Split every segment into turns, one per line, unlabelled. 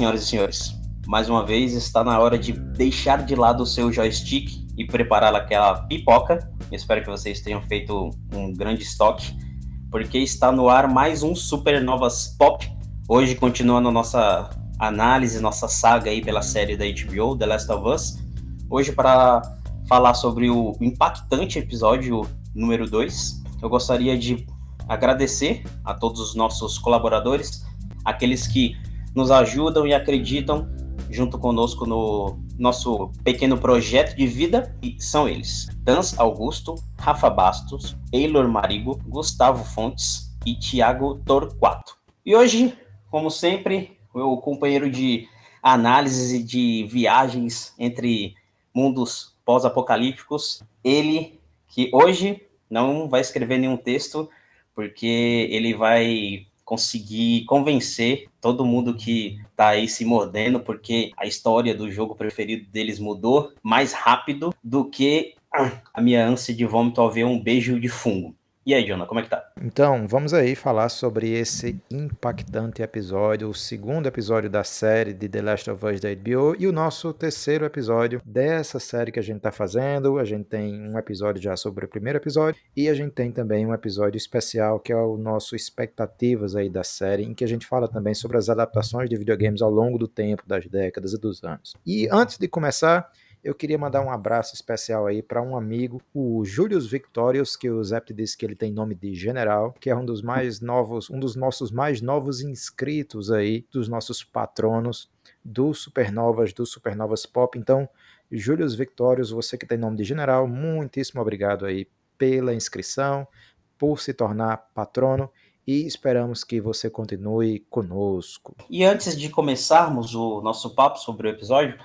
Senhoras e senhores. Mais uma vez está na hora de deixar de lado o seu joystick e preparar aquela pipoca. espero que vocês tenham feito um grande estoque, porque está no ar mais um Supernovas Pop. Hoje continuando a nossa análise, nossa saga aí pela série da HBO, The Last of Us. Hoje para falar sobre o impactante episódio número 2, eu gostaria de agradecer a todos os nossos colaboradores, aqueles que nos ajudam e acreditam junto conosco no nosso pequeno projeto de vida, e são eles: Dans Augusto, Rafa Bastos, Eilor Marigo, Gustavo Fontes e Tiago Torquato. E hoje, como sempre, o companheiro de análises e de viagens entre mundos pós-apocalípticos, ele que hoje não vai escrever nenhum texto, porque ele vai conseguir convencer todo mundo que tá aí se mordendo, porque a história do jogo preferido deles mudou mais rápido do que a minha ânsia de vômito ao ver um beijo de fungo. E aí, Jonah, como é que tá?
Então, vamos aí falar sobre esse impactante episódio, o segundo episódio da série de The Last of Us da HBO e o nosso terceiro episódio dessa série que a gente tá fazendo. A gente tem um episódio já sobre o primeiro episódio e a gente tem também um episódio especial que é o nosso expectativas aí da série, em que a gente fala também sobre as adaptações de videogames ao longo do tempo, das décadas e dos anos. E antes de começar, eu queria mandar um abraço especial aí para um amigo, o Julius Victorius, que o Zep disse que ele tem nome de general, que é um dos mais novos, um dos nossos mais novos inscritos aí, dos nossos patronos do Supernovas, do Supernovas Pop. Então, Julius Victorius, você que tem nome de general, muitíssimo obrigado aí pela inscrição, por se tornar patrono e esperamos que você continue conosco.
E antes de começarmos o nosso papo sobre o episódio,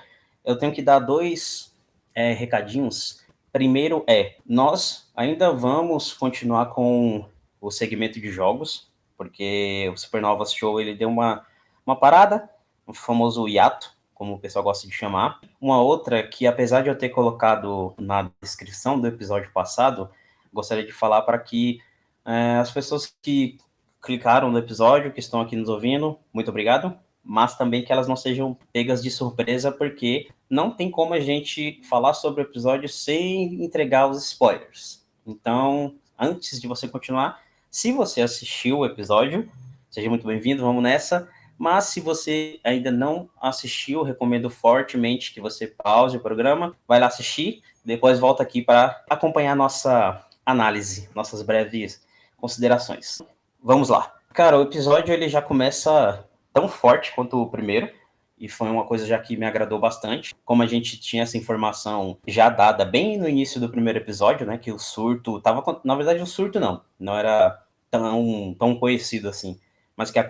eu tenho que dar dois é, recadinhos. Primeiro é, nós ainda vamos continuar com o segmento de jogos, porque o Supernovas Show ele deu uma, uma parada, o famoso hiato, como o pessoal gosta de chamar. Uma outra que, apesar de eu ter colocado na descrição do episódio passado, gostaria de falar para que é, as pessoas que clicaram no episódio, que estão aqui nos ouvindo, muito obrigado mas também que elas não sejam pegas de surpresa, porque não tem como a gente falar sobre o episódio sem entregar os spoilers. Então, antes de você continuar, se você assistiu o episódio, seja muito bem-vindo, vamos nessa. Mas se você ainda não assistiu, recomendo fortemente que você pause o programa, vai lá assistir, depois volta aqui para acompanhar nossa análise, nossas breves considerações. Vamos lá. Cara, o episódio ele já começa tão forte quanto o primeiro, e foi uma coisa já que me agradou bastante. Como a gente tinha essa informação já dada bem no início do primeiro episódio, né, que o surto tava, na verdade o surto não, não era tão tão conhecido assim, mas que a,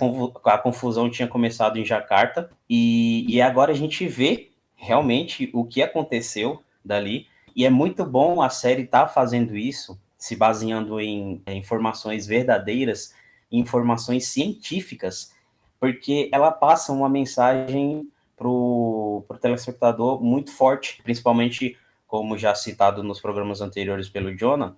a confusão tinha começado em Jacarta e, e agora a gente vê realmente o que aconteceu dali e é muito bom a série estar tá fazendo isso, se baseando em, em informações verdadeiras, informações científicas porque ela passa uma mensagem para o telespectador muito forte, principalmente, como já citado nos programas anteriores pelo Jonah,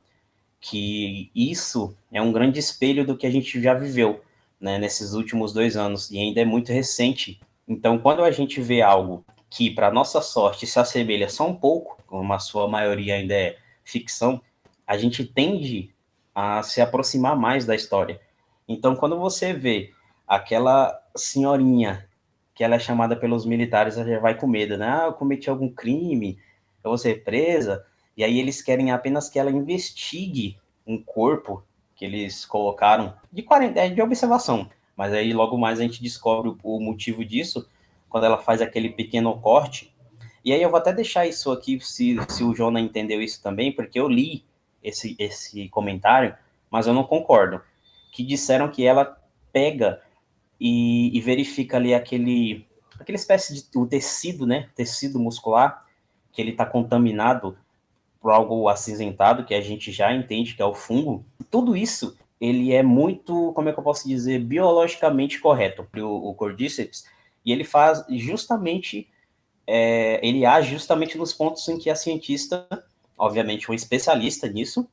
que isso é um grande espelho do que a gente já viveu né, nesses últimos dois anos, e ainda é muito recente. Então, quando a gente vê algo que, para nossa sorte, se assemelha só um pouco, como a sua maioria ainda é ficção, a gente tende a se aproximar mais da história. Então, quando você vê aquela senhorinha que ela é chamada pelos militares, ela já vai com medo, né? Ah, eu cometi algum crime, eu vou ser presa. E aí eles querem apenas que ela investigue um corpo que eles colocaram de quarentena, de observação. Mas aí logo mais a gente descobre o motivo disso quando ela faz aquele pequeno corte. E aí eu vou até deixar isso aqui, se, se o Jonah entendeu isso também, porque eu li esse, esse comentário, mas eu não concordo. Que disseram que ela pega e, e verifica ali aquele, aquela espécie de o tecido, né, tecido muscular, que ele está contaminado por algo acinzentado, que a gente já entende que é o fungo. Tudo isso, ele é muito, como é que eu posso dizer, biologicamente correto para o, Cordyceps, e ele faz justamente, é, ele age justamente nos pontos em que a cientista, obviamente um especialista nisso,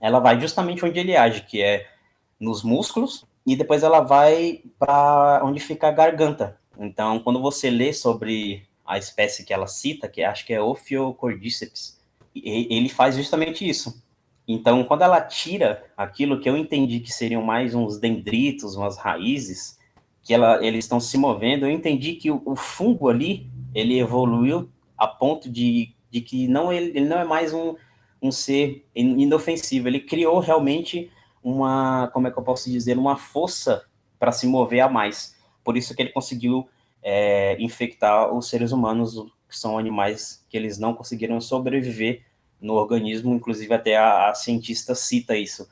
ela vai justamente onde ele age, que é nos músculos, e depois ela vai para onde fica a garganta, Então, quando você lê sobre a espécie que ela cita, que acho que é Ophiocordyceps, ele faz justamente isso. Então, quando ela tira aquilo que eu entendi que seriam mais uns dendritos, umas raízes, que ela, eles estão se movendo, eu entendi que o, o, fungo ali, ele evoluiu a ponto de, de que não ele, ele não é mais um, um ser inofensivo, ele criou realmente uma, como é que eu posso dizer, uma força para se mover a mais. Por isso que ele conseguiu é, infectar os seres humanos, que são animais que eles não conseguiram sobreviver no organismo, inclusive até a, a cientista cita isso.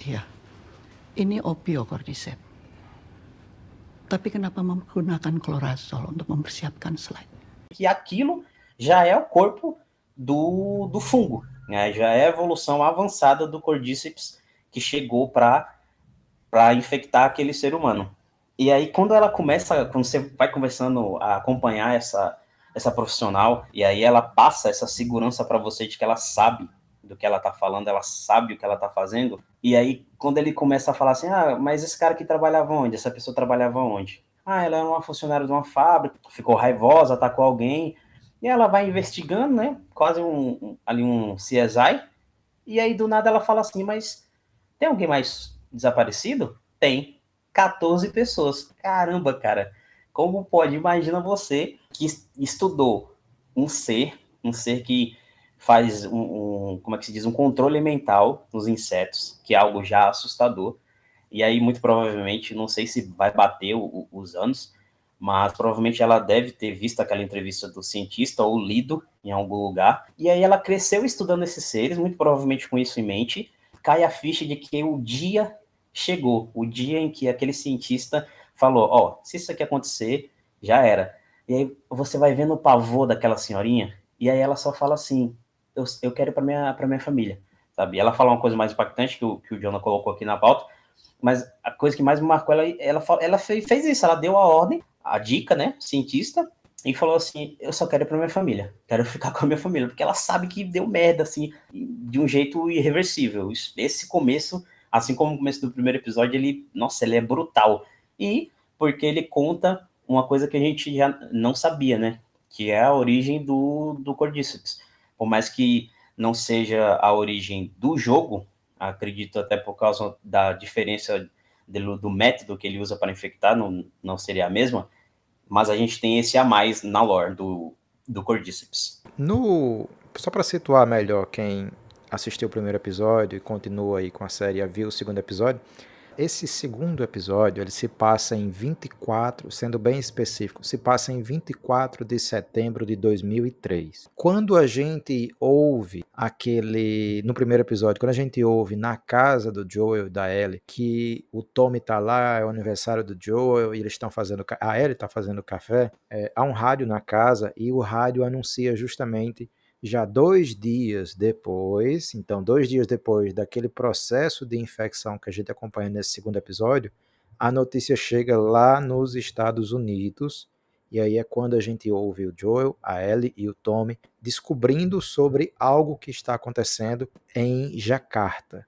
Iya, ini opiocordyceps. Tapi kenapa menggunakan clorazol untuk mempersiapkan slide?
Que aquilo já é o corpo do, do fungo, né? já é a evolução avançada do Cordyceps que chegou para infectar aquele ser humano. E aí, quando ela começa, quando você vai conversando a acompanhar essa, essa profissional, e aí ela passa essa segurança para você de que ela sabe do que ela tá falando, ela sabe o que ela tá fazendo. E aí, quando ele começa a falar assim, ah, mas esse cara que trabalhava onde? Essa pessoa trabalhava onde? Ah, ela era uma funcionária de uma fábrica, ficou raivosa, atacou alguém. E ela vai investigando, né? Quase um, ali um CSI. E aí, do nada, ela fala assim, mas tem alguém mais desaparecido? Tem. 14 pessoas. Caramba, cara. Como pode? Imagina você que estudou um ser, um ser que faz um, um, como é que se diz, um controle mental nos insetos, que é algo já assustador. E aí, muito provavelmente, não sei se vai bater o, os anos, mas provavelmente ela deve ter visto aquela entrevista do cientista ou lido em algum lugar. E aí ela cresceu estudando esses seres, muito provavelmente com isso em mente. Cai a ficha de que o dia chegou o dia em que aquele cientista falou: Ó, oh, se isso aqui acontecer, já era. E aí você vai vendo o pavor daquela senhorinha, e aí ela só fala assim: Eu, eu quero para minha, minha família, sabe? E ela fala uma coisa mais impactante que o, que o Jonah colocou aqui na pauta, mas a coisa que mais me marcou, ela, ela, ela fez, fez isso, ela deu a ordem, a dica, né, cientista, e falou assim: Eu só quero ir pra minha família, quero ficar com a minha família, porque ela sabe que deu merda, assim, de um jeito irreversível. Esse começo assim como o começo do primeiro episódio, ele, nossa, ele é brutal. E porque ele conta uma coisa que a gente já não sabia, né? Que é a origem do, do Cordyceps. Por mais que não seja a origem do jogo, acredito até por causa da diferença do, do método que ele usa para infectar, não, não seria a mesma, mas a gente tem esse a mais na lore do, do Cordyceps.
No, só para situar melhor quem assistiu o primeiro episódio e continua aí com a série a ver o segundo episódio, esse segundo episódio ele se passa em 24, sendo bem específico, se passa em 24 de setembro de 2003. Quando a gente ouve aquele no primeiro episódio, quando a gente ouve na casa do Joel e da Ellie que o Tommy tá lá, é o aniversário do Joel e eles estão fazendo a Ellie tá fazendo café, é, há um rádio na casa e o rádio anuncia justamente já dois dias depois, então dois dias depois daquele processo de infecção que a gente acompanha nesse segundo episódio, a notícia chega lá nos Estados Unidos e aí é quando a gente ouve o Joel, a Ellie e o Tommy descobrindo sobre algo que está acontecendo em Jacarta.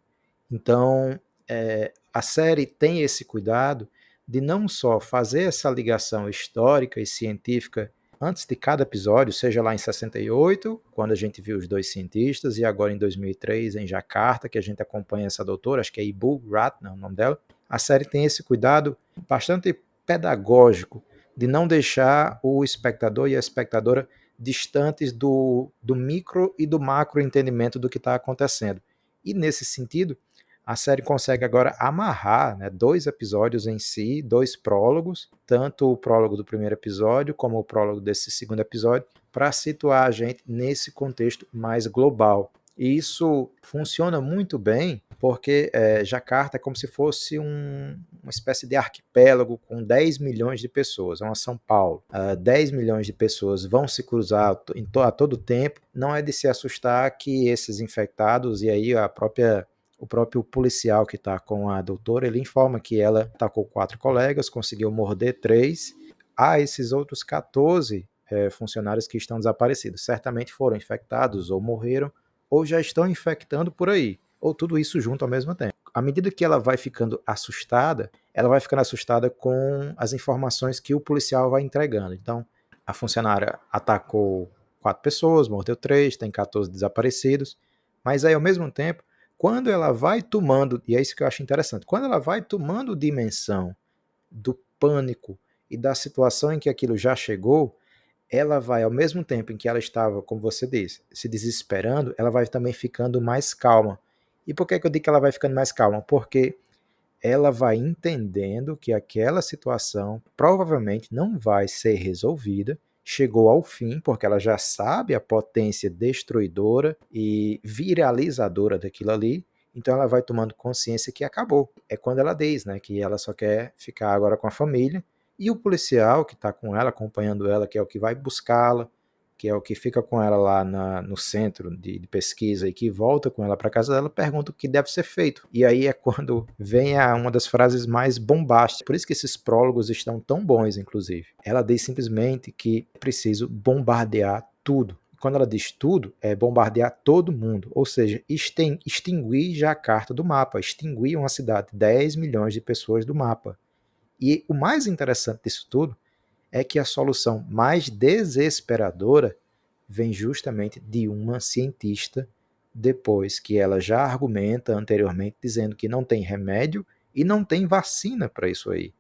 Então, é, a série tem esse cuidado de não só fazer essa ligação histórica e científica antes de cada episódio, seja lá em 68, quando a gente viu os dois cientistas, e agora em 2003 em Jakarta, que a gente acompanha essa doutora, acho que é Ibu Ratna, o nome dela. A série tem esse cuidado bastante pedagógico de não deixar o espectador e a espectadora distantes do, do micro e do macro entendimento do que está acontecendo. E nesse sentido, a série consegue agora amarrar né, dois episódios em si, dois prólogos, tanto o prólogo do primeiro episódio como o prólogo desse segundo episódio, para situar a gente nesse contexto mais global. E isso funciona muito bem porque é, Jacarta é como se fosse um, uma espécie de arquipélago com 10 milhões de pessoas, é uma São Paulo. Uh, ah, 10 milhões de pessoas vão se cruzar a todo tempo. Não é de se assustar que esses infectados, e aí a própria o próprio policial que está com a doutora, ele informa que ela atacou quatro colegas, conseguiu morder três. Há esses outros 14 é, funcionários que estão desaparecidos. Certamente foram infectados ou morreram, ou já estão infectando por aí. Ou tudo isso junto ao mesmo tempo. à medida que ela vai ficando assustada, ela vai ficando assustada com as informações que o policial vai entregando. Então, a funcionária atacou quatro pessoas, mordeu três, tem 14 desaparecidos, mas aí ao mesmo tempo, quando ela vai tomando, e é isso que eu acho interessante, quando ela vai tomando dimensão do pânico e da situação em que aquilo já chegou, ela vai, ao mesmo tempo em que ela estava, como você disse, se desesperando, ela vai também ficando mais calma. E por que, que eu digo que ela vai ficando mais calma? Porque ela vai entendendo que aquela situação provavelmente não vai ser resolvida, chegou ao fim, porque ela já sabe a potência destruidora e viralizadora daquilo ali, então ela vai tomando consciência que acabou. É quando ela diz, né, que ela só quer ficar agora com a família, e o policial que está com ela, acompanhando ela, que é o que vai buscá-la, que é o que fica com ela lá na, no centro de, de, pesquisa e que volta com ela para casa dela, pergunta o que deve ser feito. E aí é quando vem a, uma das frases mais bombásticas. Por isso que esses prólogos estão tão bons, inclusive. Ela diz simplesmente que preciso bombardear tudo. Quando ela diz tudo, é bombardear todo mundo, ou seja, extinguir já a carta do mapa, extinguir uma cidade, 10 milhões de pessoas do mapa. E o mais interessante disso tudo é que a solução mais desesperadora vem justamente de uma cientista, depois que ela já argumenta anteriormente dizendo que não tem remédio e não tem vacina para isso aí.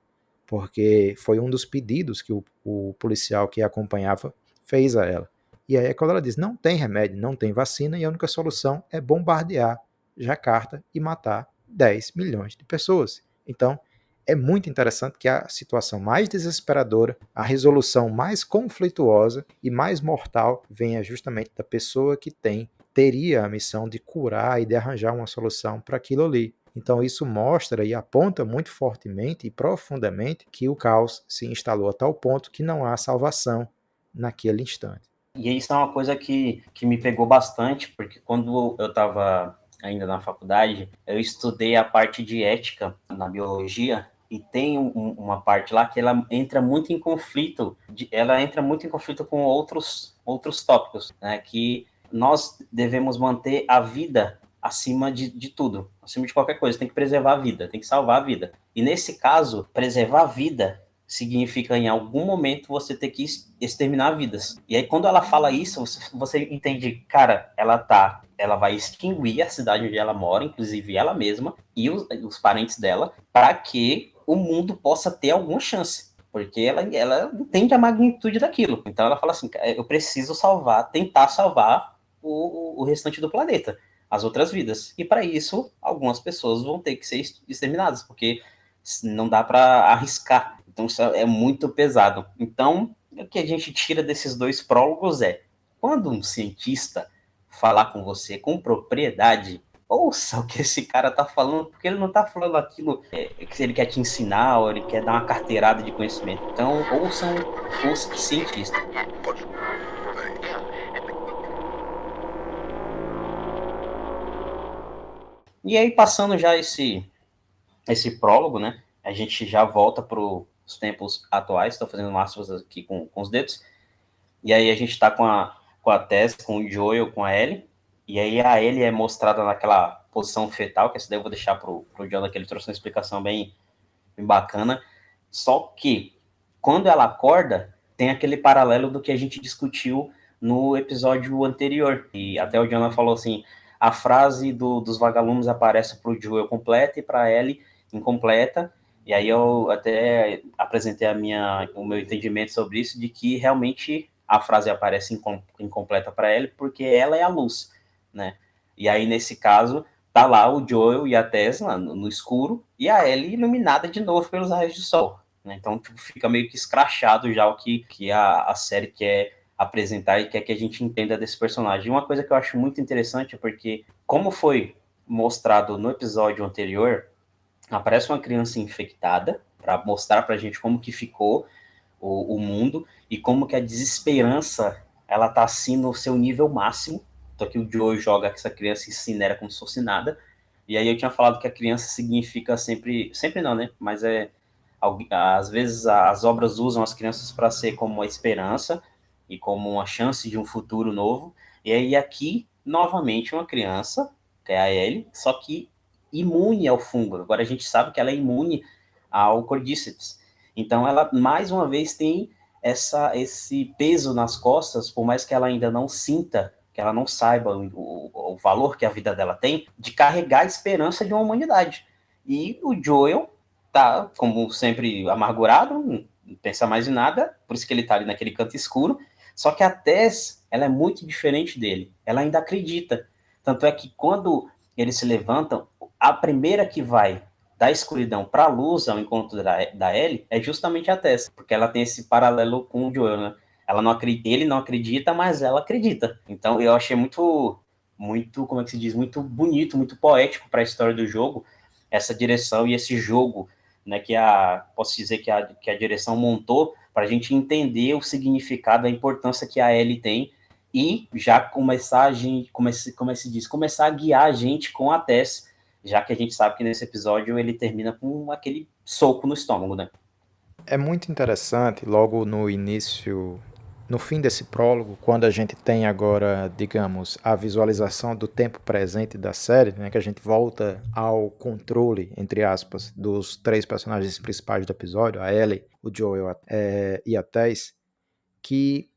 Porque foi um dos pedidos que o, o policial que a acompanhava fez a ela. E aí é quando ela diz: não tem remédio, não tem vacina, e a única solução é bombardear Jacarta e matar 10 milhões de pessoas. Então, é muito interessante que a situação mais desesperadora, a resolução mais conflituosa e mais mortal venha justamente da pessoa que tem teria a missão de curar e de arranjar uma solução para aquilo ali. Então isso mostra e aponta muito fortemente e profundamente que o caos se instalou a tal ponto que não há salvação naquele instante.
E isso é uma coisa que, que me pegou bastante, porque quando eu estava ainda na faculdade, eu estudei a parte de ética na biologia e tem um, uma parte lá que ela entra muito em conflito, de, ela entra muito em conflito com outros, outros tópicos, né, que nós devemos manter a vida acima de, de tudo, acima de qualquer coisa, tem que preservar a vida, tem que salvar a vida. E nesse caso, preservar a vida significa em algum momento você ter que exterminar vidas. E aí quando ela fala isso, você, você entende, cara, ela tá, ela vai extinguir a cidade onde ela mora, inclusive ela mesma e os, os parentes dela, para que o mundo possa ter alguma chance. Porque ela, ela entende a magnitude daquilo. Então ela fala assim: eu preciso salvar, tentar salvar o, o restante do planeta, as outras vidas. E para isso, algumas pessoas vão ter que ser exterminadas, porque não dá para arriscar. Então isso é muito pesado. Então, o que a gente tira desses dois prólogos é: quando um cientista falar com você com propriedade, ouça o que esse cara tá falando, porque ele não tá falando aquilo é, que ele quer te ensinar ou ele quer dar uma carteirada de conhecimento. Então, ouçam os cientistas. E aí, passando já esse, esse prólogo, né? A gente já volta para os tempos atuais, estou fazendo aspas aqui com, com os dedos. E aí a gente está com a, com a Tess, com o Joel, com a Ellie. E aí a ele é mostrada naquela posição fetal, que essa daí eu vou deixar pro, pro Jonathan, que ele trouxe uma explicação bem, bem bacana. Só que, quando ela acorda, tem aquele paralelo do que a gente discutiu no episódio anterior. E até o Jonathan falou assim, a frase do, dos vagalumes aparece para o Joel completa e para Ellie incompleta. E aí eu até apresentei a minha, o meu entendimento sobre isso, de que realmente a frase aparece incompleta para Ellie, porque ela é a luz né? E aí, nesse caso, tá lá o Joel e a Tesla no, no escuro e a Ellie iluminada de novo pelos raios do sol. Né? Então, tipo, fica meio que escrachado já o que, que a, a série quer apresentar e quer que a gente entenda desse personagem. Uma coisa que eu acho muito interessante é porque, como foi mostrado no episódio anterior, aparece uma criança infectada para mostrar para a gente como que ficou o, o, mundo e como que a desesperança ela tá assim no seu nível máximo só que o Joe joga essa criança incinera como se fosse nada. E aí eu tinha falado que a criança significa sempre. Sempre não, né? Mas é. Às vezes as obras usam as crianças para ser como uma esperança e como uma chance de um futuro novo. E aí aqui, novamente, uma criança, que é a Ellie, só que imune ao fungo. Agora a gente sabe que ela é imune ao Cordyceps. Então ela mais uma vez tem essa esse peso nas costas, por mais que ela ainda não sinta, que ela não saiba o, o valor que a vida dela tem, de carregar a esperança de uma humanidade. E o Joel tá, como sempre, amargurado, não pensa mais em nada, por isso que ele tá ali naquele canto escuro. Só que a Tess, ela é muito diferente dele. Ela ainda acredita. Tanto é que quando eles se levantam, a primeira que vai da escuridão para a luz ao encontro da, da Ellie é justamente a Tess, porque ela tem esse paralelo com o Joel, né? Ela não acredita, ele não acredita, mas ela acredita. Então eu achei muito, muito, como é que se diz, muito bonito, muito poético para a história do jogo, essa direção e esse jogo, né? Que a, posso dizer que a, que a direção montou para a gente entender o significado, a importância que a Ellie tem e já começar a gente, como, se, como se diz, começar a guiar a gente com a Tess já que a gente sabe que nesse episódio ele termina com aquele soco no estômago, né?
É muito interessante, logo no início, no fim desse prólogo, quando a gente tem agora, digamos, a visualização do tempo presente da série, né, que a gente volta ao controle, entre aspas, dos três personagens principais do episódio, a Ellie, o Joel é, e a Tess, que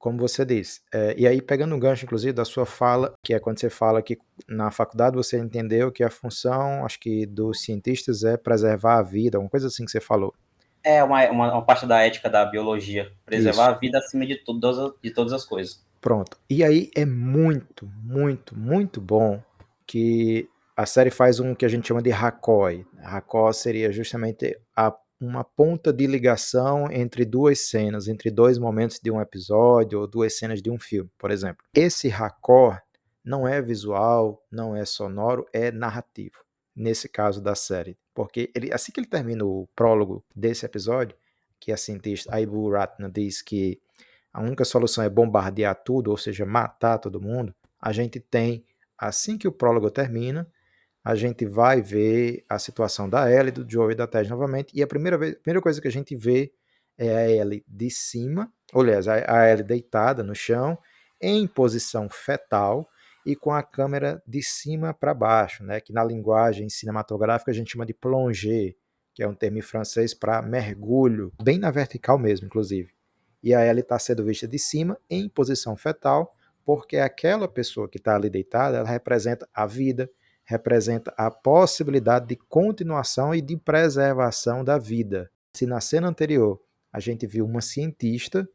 como você disse. É, e aí, pegando um gancho, inclusive, da sua fala, que é quando você fala que na faculdade você entendeu que a função, acho que, dos cientistas é preservar a vida, uma coisa assim que você falou.
É uma, uma, uma parte da ética da biologia, preservar Isso. a vida acima de, tudo, de todas as coisas.
Pronto. E aí é muito, muito, muito bom que a série faz um que a gente chama de racói. Racó seria justamente a uma ponta de ligação entre duas cenas, entre dois momentos de um episódio ou duas cenas de um filme, por exemplo. Esse raccord não é visual, não é sonoro, é narrativo. Nesse caso da série, porque ele, assim que ele termina o prólogo desse episódio, que a cientista Aibu Ratna diz que a única solução é bombardear tudo, ou seja, matar todo mundo, a gente tem, assim que o prólogo termina, a gente vai ver a situação da Ellie, do Joe e da Tess novamente, e a primeira, vez, a primeira coisa que a gente vê é a Ellie de cima, aliás, a Ellie deitada no chão, em posição fetal e com a câmera de cima para baixo, né, que na linguagem cinematográfica a gente chama de plonger, que é um termo em francês para mergulho, bem na vertical mesmo, inclusive. E a Ellie está sendo vista de cima, em posição fetal, porque aquela pessoa que está ali deitada, ela representa a vida, representa a possibilidade de continuação e de preservação da vida. Se na cena anterior a gente viu uma cientista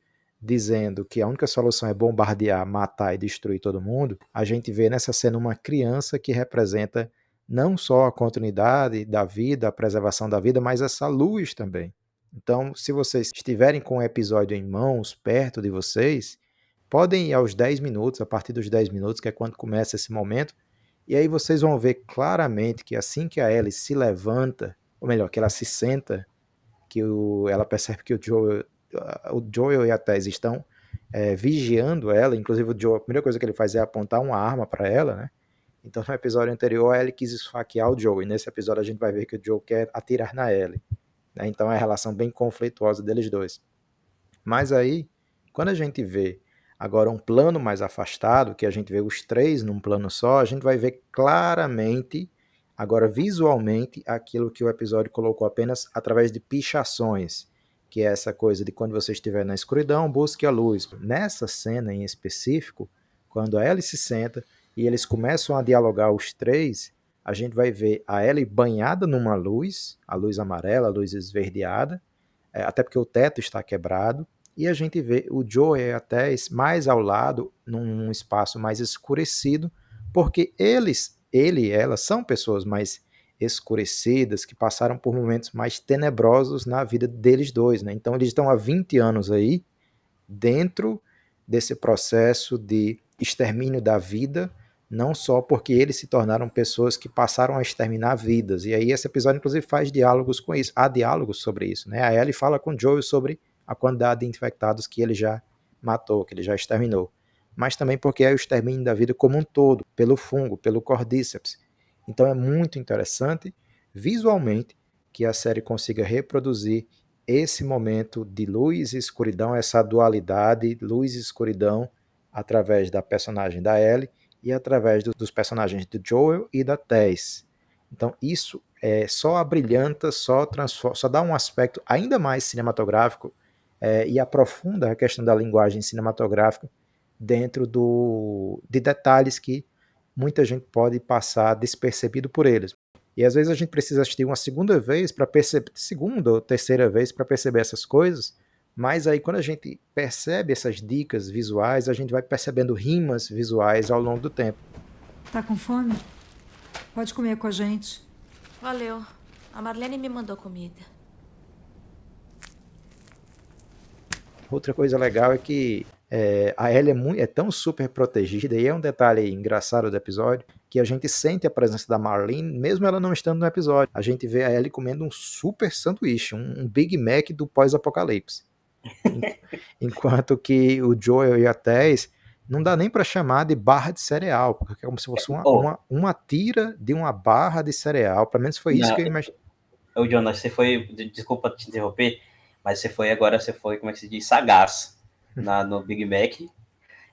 dizendo que a única solução é bombardear, matar e destruir todo mundo, a gente vê nessa cena uma criança que representa não só a continuidade da vida, a preservação da vida, mas essa luz também. Então, se vocês estiverem com o episódio em mãos, perto de vocês, podem ir aos 10 minutos, a partir dos 10 minutos, que é quando começa esse momento, e aí vocês vão ver claramente que assim que a Ellie se levanta, ou melhor, que ela se senta, que o, ela percebe que o Joel, o Joel e a Tess estão é, vigiando ela, inclusive o Joel, a primeira coisa que ele faz é apontar uma arma para ela, né? Então no episódio anterior a Ellie quis esfaquear o Joel, e nesse episódio a gente vai ver que o Joel quer atirar na Ellie. Né? Então é a relação bem conflituosa deles dois. Mas aí, quando a gente vê Agora, um plano mais afastado, que a gente vê os três num plano só, a gente vai ver claramente, agora visualmente, aquilo que o episódio colocou apenas através de pichações, que é essa coisa de quando você estiver na escuridão, busque a luz. Nessa cena em específico, quando a Ellie se senta e eles começam a dialogar os três, a gente vai ver a Ellie banhada numa luz, a luz amarela, a luz esverdeada, é, até porque o teto está quebrado, e a gente vê o Joe até mais ao lado, num espaço mais escurecido, porque eles, ele e ela são pessoas mais escurecidas, que passaram por momentos mais tenebrosos na vida deles dois, né? Então eles estão há 20 anos aí dentro desse processo de extermínio da vida, não só porque eles se tornaram pessoas que passaram a exterminar vidas. E aí esse episódio inclusive faz diálogos com isso. Há diálogos sobre isso, né? A Ellie fala com Joel sobre a quantidade de infectados que ele já matou, que ele já exterminou, mas também porque é o extermínio da vida como um todo, pelo fungo, pelo Cordyceps. Então é muito interessante visualmente que a série consiga reproduzir esse momento de luz e escuridão, essa dualidade, luz e escuridão, através da personagem da Ellie e através do, dos personagens do Joel e da Tess. Então, isso é, só abrilhanta, só, só dá um aspecto ainda mais cinematográfico é, e aprofunda a questão da linguagem cinematográfica dentro do, de detalhes que muita gente pode passar despercebido por eles. E às vezes a gente precisa assistir uma segunda vez para perceber, segunda ou terceira vez para perceber essas coisas, mas aí quando a gente percebe essas dicas visuais, a gente vai percebendo rimas visuais ao longo do tempo.
Tá com fome? Pode comer com a gente.
Valeu. A Marlene me mandou comida.
Outra coisa legal é que é, a Ellie é, muito, é, tão super protegida, e é um detalhe engraçado do episódio, que a gente sente a presença da Marlene, mesmo ela não estando no episódio. A gente vê a Ellie comendo um super sanduíche, um, um Big Mac do pós-apocalipse. Enquanto que o Joel e a Tess não dá nem para chamar de barra de cereal, porque é como se fosse uma, oh. uma, uma, tira de uma barra de cereal. Pelo menos foi isso não, que eu imaginei.
Ô, Jonas, você foi. Desculpa te interromper, mas você foi agora, você foi, como é que se diz? Sagaz na, no Big Mac.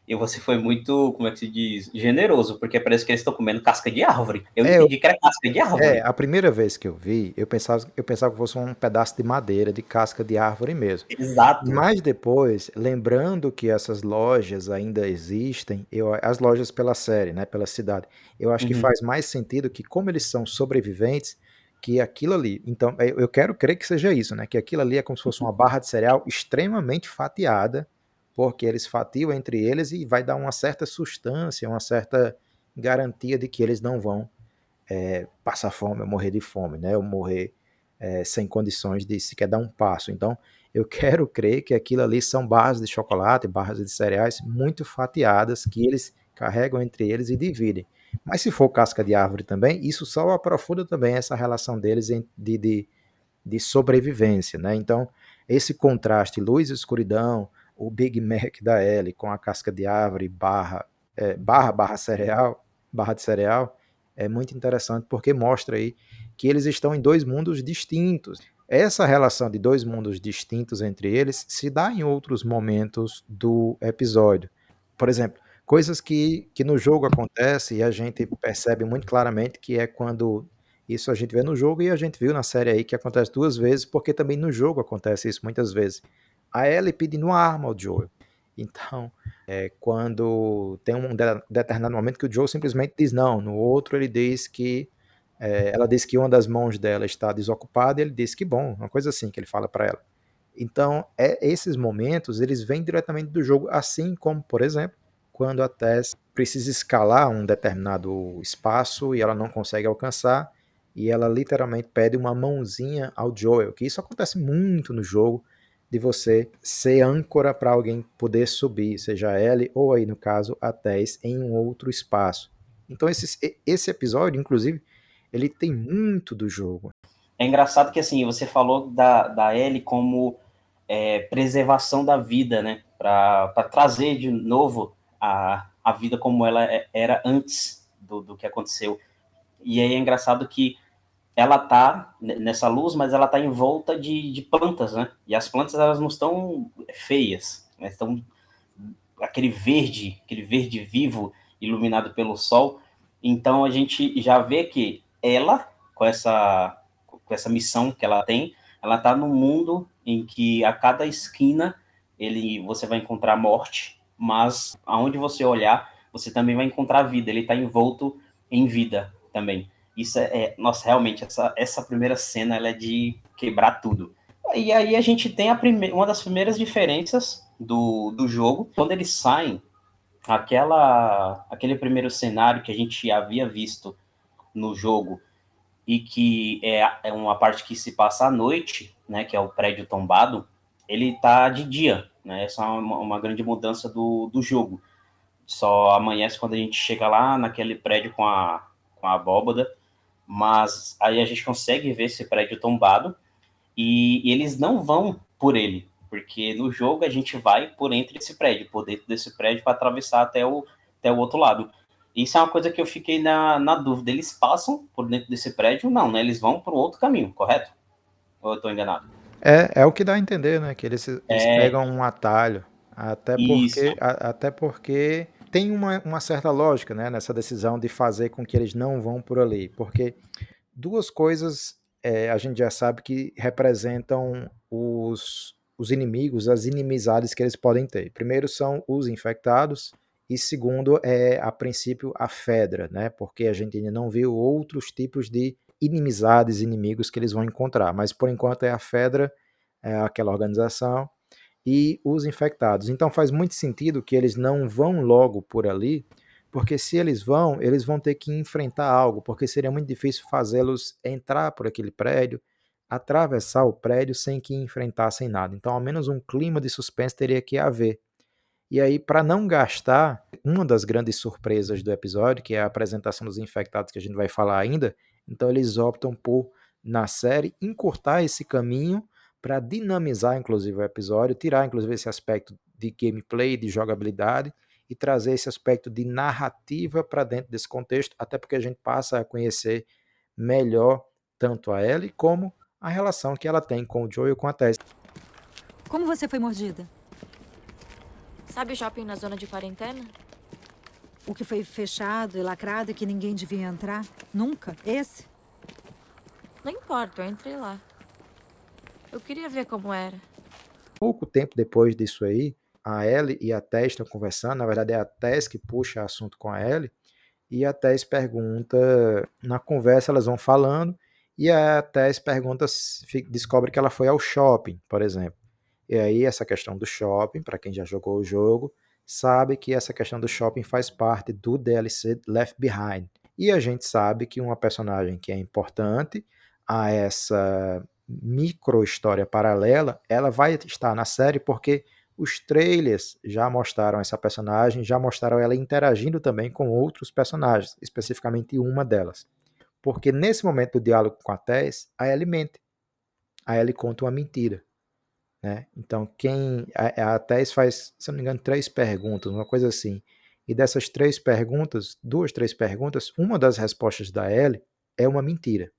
E você foi muito, como é que se diz, generoso, porque parece que eles estão comendo casca de árvore. Eu é, entendi que era casca de árvore.
É, a primeira vez que eu vi, eu pensava, eu pensava que fosse um pedaço de madeira, de casca de árvore mesmo.
Exato.
Mas depois, lembrando que essas lojas ainda existem, eu, as lojas pela série, né, pela cidade, eu acho uhum. que faz mais sentido que, como eles são sobreviventes, que aquilo ali. Então, eu quero crer que seja isso, né? Que aquilo ali é como se fosse uma barra de cereal extremamente fatiada porque eles fatiam entre eles e vai dar uma certa sustância, uma certa garantia de que eles não vão é, passar fome ou morrer de fome, né? Ou morrer é, sem condições de sequer dar um passo. Então, eu quero crer que aquilo ali são barras de chocolate, barras de cereais muito fatiadas que eles carregam entre eles e dividem. Mas se for casca de árvore também, isso só aprofunda também essa relação deles de, de, de sobrevivência, né? Então, esse contraste luz e escuridão, o Big Mac da L com a casca de árvore barra, é, barra, barra cereal, barra de cereal, é muito interessante porque mostra aí que eles estão em dois mundos distintos. Essa relação de dois mundos distintos entre eles se dá em outros momentos do episódio. Por exemplo, coisas que, que no jogo acontece e a gente percebe muito claramente que é quando isso a gente vê no jogo e a gente viu na série aí que acontece duas vezes, porque também no jogo acontece isso muitas vezes a Ellie pedindo uma arma ao Joel. Então, é, quando tem um de determinado momento que o Joel simplesmente diz não, no outro ele diz que é, ela diz que uma das mãos dela está desocupada e ele diz que bom, uma coisa assim que ele fala para ela. Então, é, esses momentos eles vêm diretamente do jogo, assim como, por exemplo, quando a Tess precisa escalar um determinado espaço e ela não consegue alcançar e ela literalmente pede uma mãozinha ao Joel, que isso acontece muito no jogo de você ser âncora para alguém poder subir, seja ele ou aí no caso a Tess, em um outro espaço. Então esse, esse episódio, inclusive, ele tem muito do jogo.
É engraçado que assim, você falou da, da Ellie como é, preservação da vida, né? Para trazer de novo a, a vida como ela é, era antes do, do que aconteceu. E aí é engraçado que ela tá nessa luz, mas ela tá em volta de, de plantas, né? E as plantas elas não estão feias, né? estão aquele verde, aquele verde vivo iluminado pelo sol. Então a gente já vê que ela com essa com essa missão que ela tem, ela tá num mundo em que a cada esquina ele você vai encontrar morte, mas aonde você olhar, você também vai encontrar vida. Ele está envolto em vida também. Isso é, é, nossa, realmente, essa, essa primeira cena ela é de quebrar tudo. E aí a gente tem a prime uma das primeiras diferenças do, do jogo, quando eles saem, aquela, aquele primeiro cenário que a gente havia visto no jogo e que é, é uma parte que se passa à noite, né, que é o prédio tombado, ele tá de dia, né, essa é uma, uma grande mudança do, do jogo. Só amanhece quando a gente chega lá naquele prédio com a, com a abóbada, mas aí a gente consegue ver esse prédio tombado e, e, eles não vão por ele, porque no jogo a gente vai por entre esse prédio, por dentro desse prédio para atravessar até o, até o outro lado. Isso é uma coisa que eu fiquei na, na dúvida. Eles passam por dentro desse prédio? Não, né? Eles vão para um outro caminho, correto? Ou eu estou enganado?
É, é o que dá a entender, né? Que eles, eles é... pegam um atalho. Até porque, a, até porque tem uma, uma certa lógica né, nessa decisão de fazer com que eles não vão por ali. Porque duas coisas é, a gente já sabe que representam os, os inimigos, as inimizades que eles podem ter. Primeiro são os infectados, e segundo é, a princípio, a Fedra, né? Porque a gente ainda não viu outros tipos de inimizades, inimigos que eles vão encontrar. Mas por enquanto é a Fedra, é aquela organização, e os infectados. Então faz muito sentido que eles não vão logo por ali, porque se eles vão, eles vão ter que enfrentar algo, porque seria muito difícil fazê-los entrar por aquele prédio, atravessar o prédio sem que enfrentassem nada. Então, ao menos um clima de suspense teria que haver. E aí, para não gastar, uma das grandes surpresas do episódio, que é a apresentação dos infectados, que a gente vai falar ainda, então eles optam por, na série, encurtar esse caminho para dinamizar, inclusive, o episódio, tirar, inclusive, esse aspecto de gameplay, de jogabilidade, e trazer esse aspecto de narrativa para dentro desse contexto, até porque a gente passa a conhecer melhor tanto a Ellie como a relação que ela tem com o Joel e com a Tess.
Como você foi mordida?
Sabe o shopping na zona de quarentena?
O que foi fechado e lacrado e que ninguém devia entrar? Nunca? Esse?
Não importa, eu entrei lá. Eu queria ver como era.
Pouco tempo depois disso aí, a Ellie e a Tess estão conversando. Na verdade, é a Tess que puxa assunto com a Ellie. E a Tess pergunta, na conversa elas vão falando, e a Tess pergunta, descobre que ela foi ao shopping, por exemplo. E aí, essa questão do shopping, para quem já jogou o jogo, sabe que essa questão do shopping faz parte do DLC Left Behind. E a gente sabe que uma personagem que é importante a essa micro história paralela, ela vai estar na série porque os trailers já mostraram essa personagem, já mostraram ela interagindo também com outros personagens, especificamente uma delas. Porque nesse momento do diálogo com a Tess, a Ellie mente. A Ellie conta uma mentira. Né? Então, quem. A, a Thais faz, se não me engano, três perguntas, uma coisa assim. E dessas três perguntas, duas, três perguntas, uma das respostas da Ellie é uma mentira.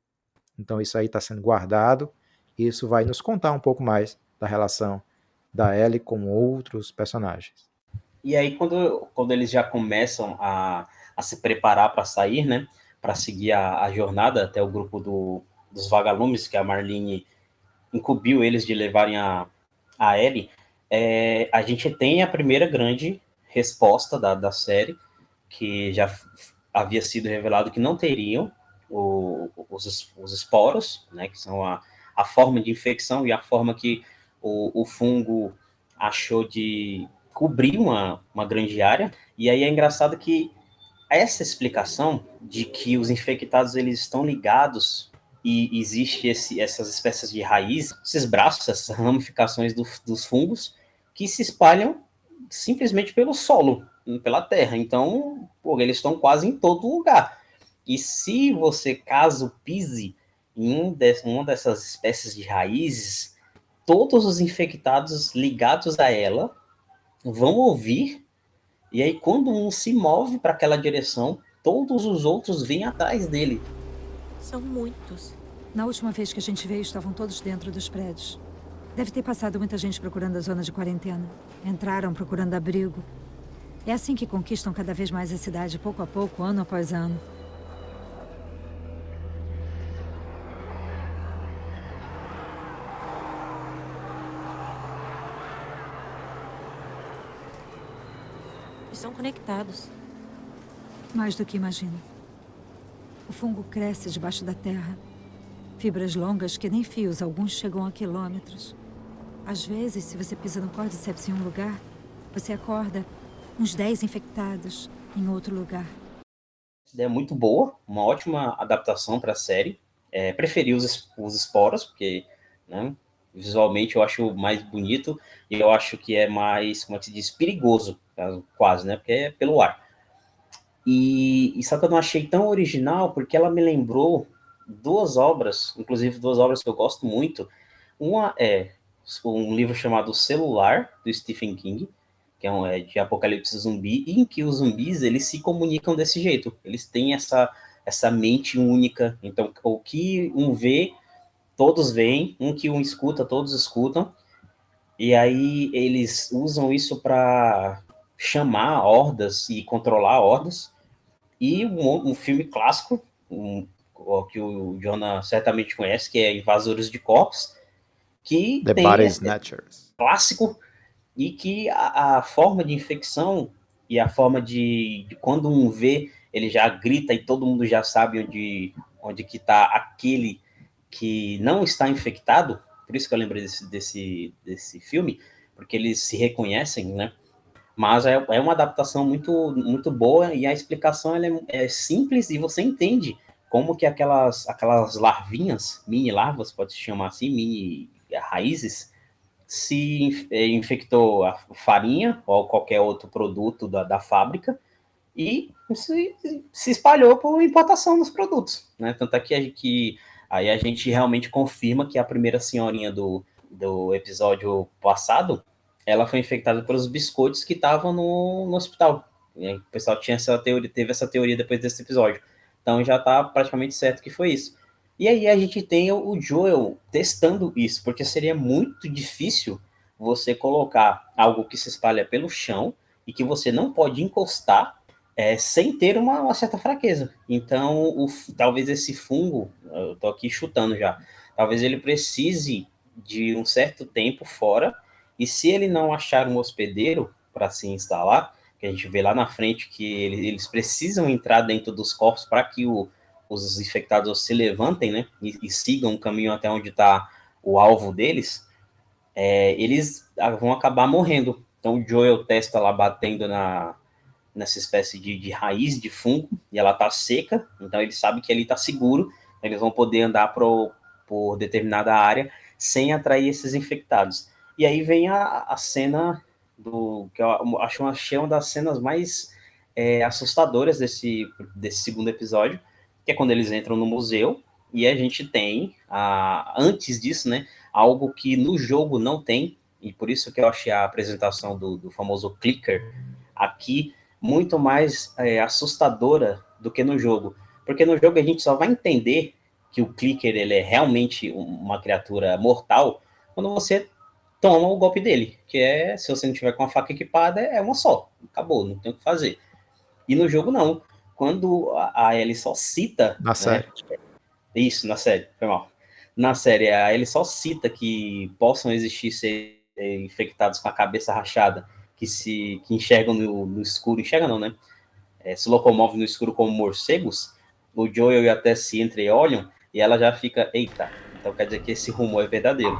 Então, isso aí está sendo guardado. Isso vai nos contar um pouco mais da relação da Ellie com outros personagens.
E aí, quando, quando eles já começam a, a se preparar para sair, né? Para seguir a, a, jornada até o grupo do, dos vagalumes, que a Marlene incumbiu eles de levarem a, a Ellie, é, a gente tem a primeira grande resposta da, da série, que já havia sido revelado que não teriam o, os, os esporos, né, que são a, a forma de infecção e a forma que o, o fungo achou de cobrir uma, uma grande área. E aí é engraçado que essa explicação de que os infectados eles estão ligados e existe esse, essas espécies de raiz, esses braços, essas ramificações do, dos fungos, que se espalham simplesmente pelo solo, pela terra. Então, pô, eles estão quase em todo lugar. E se você, caso pise em um uma dessas espécies de raízes, todos os infectados ligados a ela vão ouvir, e aí quando um se move para aquela direção, todos os outros vêm atrás dele.
São muitos.
Na última vez que a gente veio, estavam todos dentro dos prédios. Deve ter passado muita gente procurando a zona de quarentena. Entraram procurando abrigo. É assim que conquistam cada vez mais a cidade, pouco a pouco, ano após ano.
Estão conectados.
Mais do que imagino. O fungo cresce debaixo da terra. Fibras longas que nem fios, alguns chegam a quilômetros. Às vezes, se você pisa no cordyceps em um lugar, você acorda uns 10 infectados em outro lugar.
Essa ideia é muito boa, uma ótima adaptação para a série. É, preferi os, os esporos, porque né, visualmente eu acho mais bonito e eu acho que é mais, como é que se diz, perigoso, quase, né? Porque é pelo ar. E, só que eu não achei tão original porque ela me lembrou duas obras, inclusive duas obras que eu gosto muito. Uma é um livro chamado Celular do Stephen King, que é, um, é de apocalipse zumbi, em que os zumbis eles se comunicam desse jeito. Eles têm essa essa mente única. Então, o que um vê, todos veem, um que um escuta, todos escutam. E aí eles usam isso para chamar hordas e controlar hordas. E um, um filme clássico, um, que o Jonah certamente conhece, que é Invasores de Corpos, que
The
tem
Body Snatchers.
clássico e que a, a forma de infecção e a forma de, de, quando um vê, ele já grita e todo mundo já sabe onde, onde que está aquele que não está infectado, por isso que eu lembrei desse, desse, desse filme, porque eles se reconhecem, né? Mas é, é uma adaptação muito, muito boa e a explicação é, é, simples e você entende como que aquelas, aquelas larvinhas, mini larvas, pode se chamar assim, mini raízes, se é, infectou a farinha ou qualquer outro produto da, da fábrica e se, se espalhou por importação dos produtos, né? Tanto é que, que aí a gente realmente confirma que a primeira senhorinha do, do episódio passado ela foi infectada pelos biscoitos que estavam no, no hospital. o pessoal tinha essa teoria, teve essa teoria depois desse episódio. Então já está praticamente certo que foi isso. E aí a gente tem o Joel testando isso, porque seria muito difícil você colocar algo que se espalha pelo chão e que você não pode encostar é, sem ter uma, uma, certa fraqueza. Então, o, talvez esse fungo, eu tô aqui chutando já, talvez ele precise de um certo tempo fora e se ele não achar um hospedeiro para se instalar, que a gente vê lá na frente que ele, eles precisam entrar dentro dos corpos para que o, os infectados se levantem, né, e, e sigam o caminho até onde está o alvo deles, é, eles vão acabar morrendo. Então o Joel testa lá batendo na, nessa espécie de, de raiz de fungo e ela tá seca, então ele sabe que ali tá seguro, eles vão poder andar pro, por determinada área sem atrair esses infectados. E aí vem a, a cena do que eu acho uma, uma das cenas mais é, assustadoras desse, desse segundo episódio, que é quando eles entram no museu e a gente tem, a, antes disso, né, algo que no jogo não tem, e por isso que eu achei a apresentação do, do famoso clicker aqui muito mais é, assustadora do que no jogo. Porque no jogo a gente só vai entender que o clicker ele é realmente uma criatura mortal quando você toma o golpe dele, que é, se você não tiver com a faca equipada, é uma só, acabou, não tem o que fazer. E no jogo não, quando a, a Ellie só cita...
Na né, série.
Isso, na série, foi mal. Na série, a Ellie só cita que possam existir ser é, infectados com a cabeça rachada, que se que enxergam no, no escuro, enxergam não, né? É, se locomovem no escuro como morcegos, o Joel e até se entreolham, e ela já fica, eita, então quer dizer que esse rumor é verdadeiro.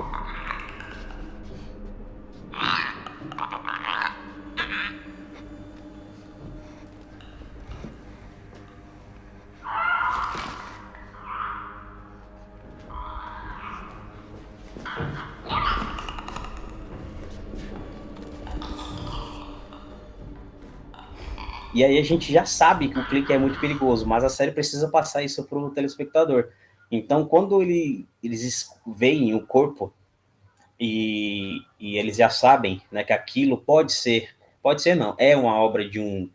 E aí a gente já sabe que o clique é muito perigoso, mas a série precisa passar isso para o telespectador. Então, quando ele, eles veem o corpo e, e, eles já sabem né, que aquilo pode ser, pode ser não, é uma obra de um,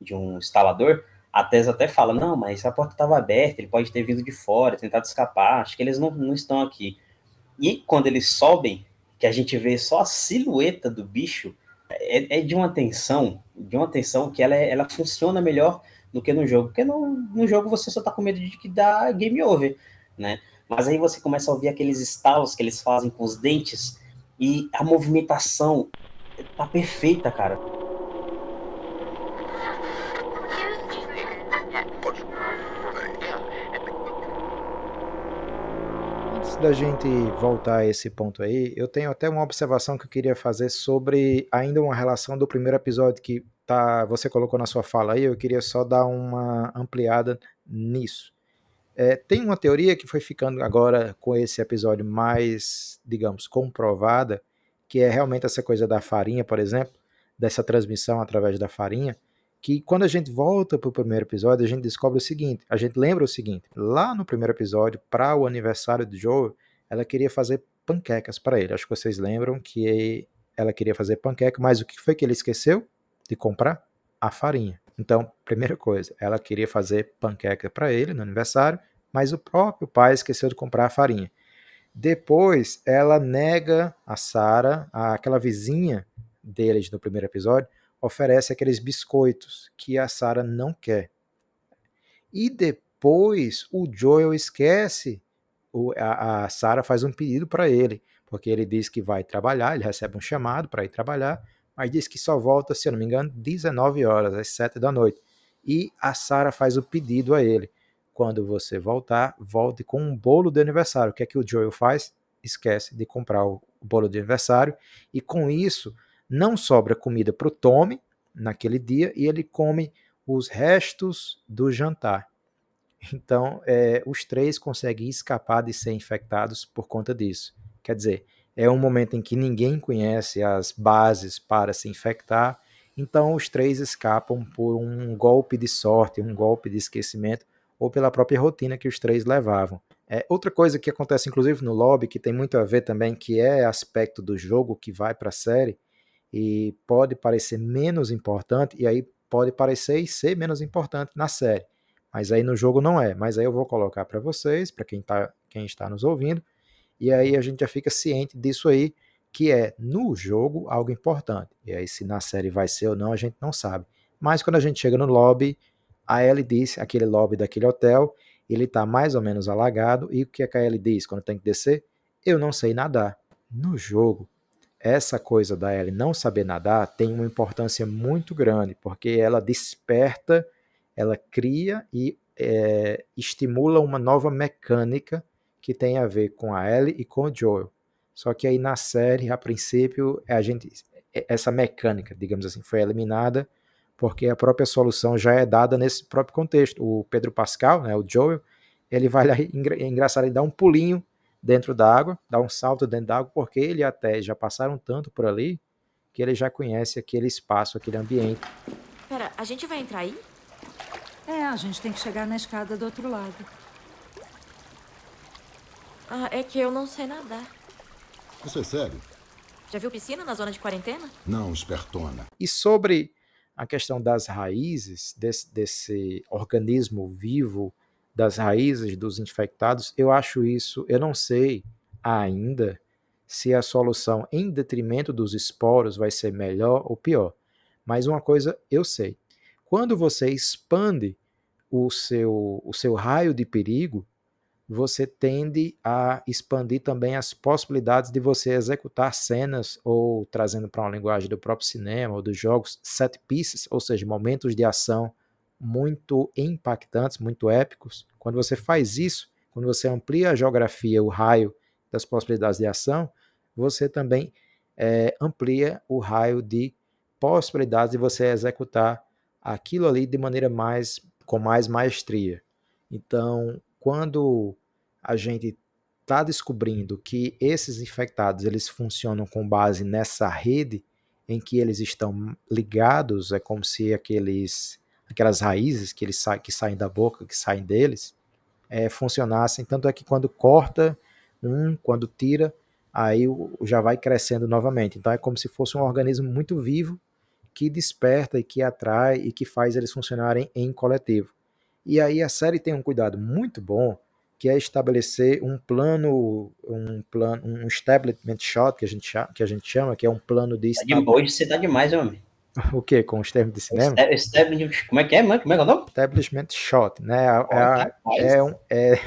de um instalador, a Tess até fala, não, mas a porta estava aberta, ele pode ter vindo de fora, tentado escapar, acho que eles não, não estão aqui. E quando eles sobem, que a gente vê só a silhueta do bicho, é, é, de uma tensão, de uma tensão que ela, é, ela funciona melhor do que no jogo, porque no, no jogo você só tá com medo de que dá game over, né? Mas aí você começa a ouvir aqueles estalos que eles fazem com os dentes e a movimentação tá perfeita, cara.
da gente voltar a esse ponto aí, eu tenho até uma observação que eu queria fazer sobre ainda uma relação do primeiro episódio que tá, você colocou na sua fala aí, eu queria só dar uma ampliada nisso. É, tem uma teoria que foi ficando agora com esse episódio mais, digamos, comprovada, que é realmente essa coisa da farinha, por exemplo, dessa transmissão através da farinha, que quando a gente volta para o primeiro episódio, a gente descobre o seguinte, a gente lembra o seguinte, lá no primeiro episódio, para o aniversário do Joe, ela queria fazer panquecas para ele. Acho que vocês lembram que ela queria fazer panqueca, mas o que foi que ele esqueceu de comprar? A farinha. Então, primeira coisa, ela queria fazer panqueca para ele no aniversário, mas o próprio pai esqueceu de comprar a farinha. Depois, ela nega a Sara, aquela vizinha deles no primeiro episódio, oferece aqueles biscoitos que a Sara não quer. E depois o Joel esquece, a, a Sarah faz um pedido para ele, porque ele diz que vai trabalhar, ele recebe um chamado para ir trabalhar, mas diz que só volta, se eu não me engano, 19 horas, às 7 da noite. E a Sarah faz o pedido a ele. Quando você voltar, volte com um bolo de aniversário. O que é que o Joel faz? Esquece de comprar o bolo de aniversário. E com isso, não sobra comida para o Tommy naquele dia e ele come os restos do jantar. Então, é, os três conseguem escapar de ser infectados por conta disso. Quer dizer, é um momento em que ninguém conhece as bases para se infectar, então os três escapam por um golpe de sorte, um golpe de esquecimento, ou pela própria rotina que os três levavam. É, outra coisa que acontece, inclusive, no lobby, que tem muito a ver também, que é aspecto do jogo que vai para a série, e pode parecer menos importante, e aí pode parecer e ser menos importante na série. Mas aí no jogo não é. Mas aí eu vou colocar para vocês, para quem, tá, quem está nos ouvindo, e aí a gente já fica ciente disso aí, que é no jogo algo importante. E aí se na série vai ser ou não, a gente não sabe. Mas quando a gente chega no lobby, a Ellie disse, aquele lobby daquele hotel, ele está mais ou menos alagado, e o que, é que a Ellie diz quando tem que descer? Eu não sei nadar. No jogo, essa coisa da Ellie não saber nadar tem uma importância muito grande, porque ela desperta, ela cria e é, estimula uma nova mecânica que tem a ver com a Ellie e com o Joel. Só que aí na série, a princípio, a gente essa mecânica, digamos assim, foi eliminada porque a própria solução já é dada nesse próprio contexto. O Pedro Pascal, né, o Joel, ele vai lá, é engraçado, ele dá um pulinho dentro da água, dá um salto dentro da água, porque ele até já passaram tanto por ali que ele já conhece aquele espaço, aquele ambiente.
Pera, a gente vai entrar aí?
É, a gente tem que chegar na escada do outro lado.
Ah, é que eu não sei nadar.
Isso é sério?
Já viu piscina na zona de quarentena?
Não, espertona.
E sobre a questão das raízes desse, desse organismo vivo, das raízes dos infectados, eu acho isso, eu não sei ainda se a solução em detrimento dos esporos vai ser melhor ou pior. Mas uma coisa eu sei. Quando você expande o seu, o seu raio de perigo, você tende a expandir também as possibilidades de você executar cenas ou trazendo para uma linguagem do próprio cinema ou dos jogos set pieces, ou seja, momentos de ação muito impactantes, muito épicos. Quando você faz isso, quando você amplia a geografia, o raio das possibilidades de ação, você também é, amplia o raio de possibilidades de você executar aquilo ali de maneira mais com mais maestria. Então, quando a gente está descobrindo que esses infectados eles funcionam com base nessa rede em que eles estão ligados, é como se aqueles aquelas raízes que eles sa que saem da boca, que saem deles, é, funcionassem. Tanto é que quando corta um, quando tira, aí já vai crescendo novamente. Então é como se fosse um organismo muito vivo que desperta e que atrai e que faz eles funcionarem em coletivo. E aí a série tem um cuidado muito bom que é estabelecer um plano, um plano, um establishment shot que a gente chama, que a gente chama, que é um plano de
tá de hoje você tá demais, homem.
O que? Com os termos de cinema?
Establishment, como é que é, mano? Como é que é o nome?
Establishment shot, né? É, é, é, um, é,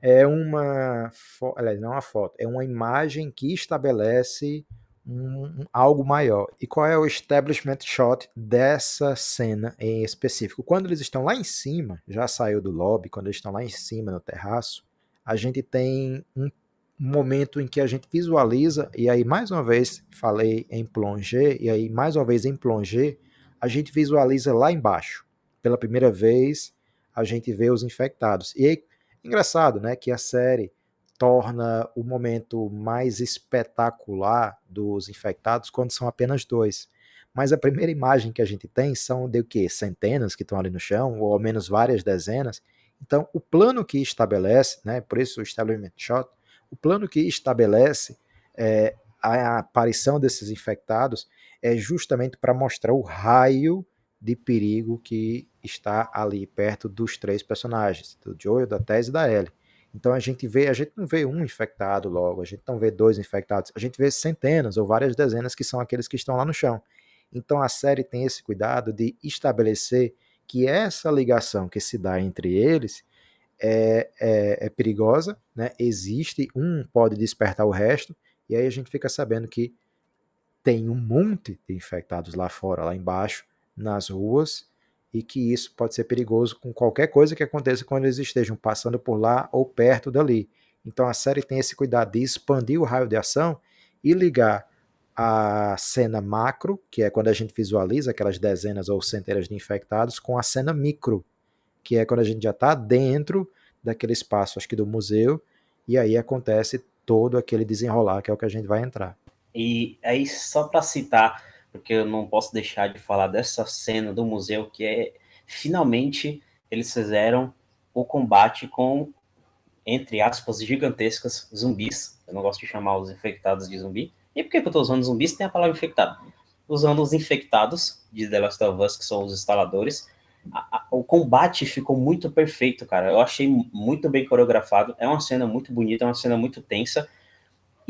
é uma, aliás, não é uma foto, é uma imagem que estabelece um, algo maior. E qual é o establishment shot dessa cena em específico? Quando eles estão lá em cima, já saiu do lobby, quando eles estão lá em cima no terraço, a gente tem um momento em que a gente visualiza, e aí mais uma vez falei em plonger, e aí mais uma vez em plonger, a gente visualiza lá embaixo. Pela primeira vez, a gente vê os infectados. E aí, engraçado, né, que a série torna o momento mais espetacular dos infectados quando são apenas dois. Mas a primeira imagem que a gente tem são de o quê? Centenas que estão ali no chão, ou ao menos várias dezenas. Então, o plano que estabelece, né, por isso o establishment shot, o plano que estabelece é, a aparição desses infectados é justamente para mostrar o raio de perigo que está ali perto dos três personagens, do Joel, da Tess e da Ellie. Então a gente vê, a gente não vê um infectado logo, a gente não vê dois infectados, a gente vê centenas ou várias dezenas que são aqueles que estão lá no chão. Então a série tem esse cuidado de estabelecer que essa ligação que se dá entre eles é, é, é perigosa, né? existe um pode despertar o resto, e aí a gente fica sabendo que tem um monte de infectados lá fora, lá embaixo, nas ruas, e que isso pode ser perigoso com qualquer coisa que aconteça quando eles estejam passando por lá ou perto dali. Então a série tem esse cuidado de expandir o raio de ação e ligar a cena macro, que é quando a gente visualiza aquelas dezenas ou centenas de infectados, com a cena micro, que é quando a gente já está dentro daquele espaço, acho que do museu, e aí acontece todo aquele desenrolar, que é o que a gente vai entrar.
E aí, só para citar, porque eu não posso deixar de falar dessa cena do museu, que é finalmente eles fizeram o combate com, entre aspas, gigantescas zumbis. Eu não gosto de chamar os infectados de zumbi. E por que eu estou usando zumbis? Tem a palavra infectado. Usando os infectados de The Last of Us, que são os instaladores, a, a, o combate ficou muito perfeito, cara. Eu achei muito bem coreografado. É uma cena muito bonita, é uma cena muito tensa.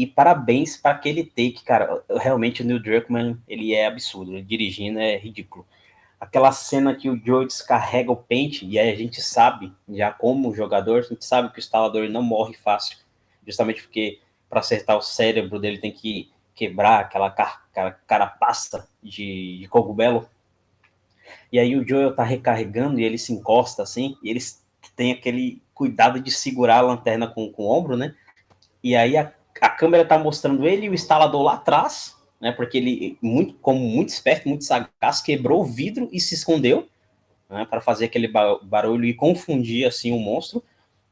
E parabéns para aquele take, cara. Realmente o Neil Druckmann, ele é absurdo. Ele dirigindo é ridículo. Aquela cena que o Joe descarrega o pente, e aí a gente sabe, já como jogador, a gente sabe que o instalador não morre fácil. Justamente porque para acertar o cérebro dele tem que quebrar aquela car carapaça de, de cogumelo e aí o Joel tá recarregando e ele se encosta assim, e eles têm aquele cuidado de segurar a lanterna com, com o ombro, né? E aí a, a câmera tá mostrando ele e o instalador lá atrás, né? Porque ele, muito, como muito esperto, muito sagaz, quebrou o vidro e se escondeu, né? Para fazer aquele barulho e confundir assim o monstro.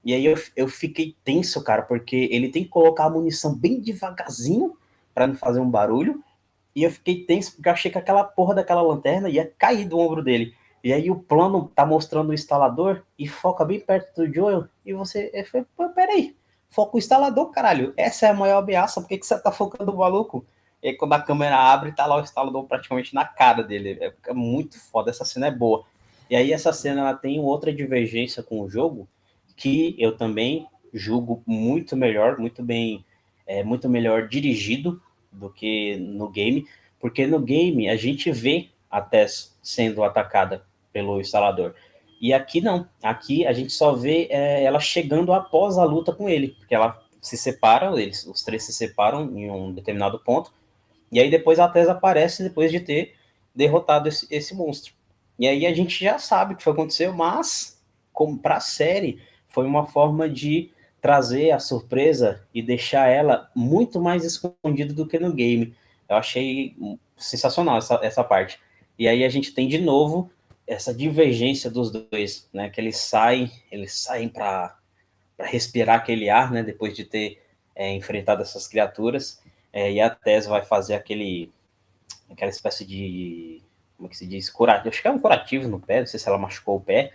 E aí eu, eu fiquei tenso, cara, porque ele tem que colocar a munição bem devagarzinho para não fazer um barulho. E eu fiquei tenso porque eu achei que aquela porra daquela lanterna ia cair do ombro dele. E aí o plano tá mostrando o instalador e foca bem perto do Joel. E você foi, peraí, foca o instalador, caralho. Essa é a maior ameaça, por que, que você tá focando o maluco? E aí quando a câmera abre, tá lá o instalador praticamente na cara dele. É, é muito foda, essa cena é boa. E aí essa cena ela tem outra divergência com o jogo, que eu também julgo muito melhor, muito bem, é, muito melhor dirigido do que no game, porque no game a gente vê a Tess sendo atacada pelo instalador. E aqui não, aqui a gente só vê é, ela chegando após a luta com ele, porque ela se separa, eles, os três se separam em um determinado ponto, e aí depois a Tess aparece depois de ter derrotado esse, esse monstro. E aí a gente já sabe o que foi aconteceu, mas como para a série foi uma forma de trazer a surpresa e deixar ela muito mais escondida do que no game. Eu achei sensacional essa, essa parte. E aí a gente tem de novo essa divergência dos dois, né? Que eles saem, eles saem para respirar aquele ar, né? Depois de ter é, enfrentado essas criaturas. É, e a Tess vai fazer aquele aquela espécie de como é que se diz? Curativo. Acho que é um curativo no pé, não sei se ela machucou o pé.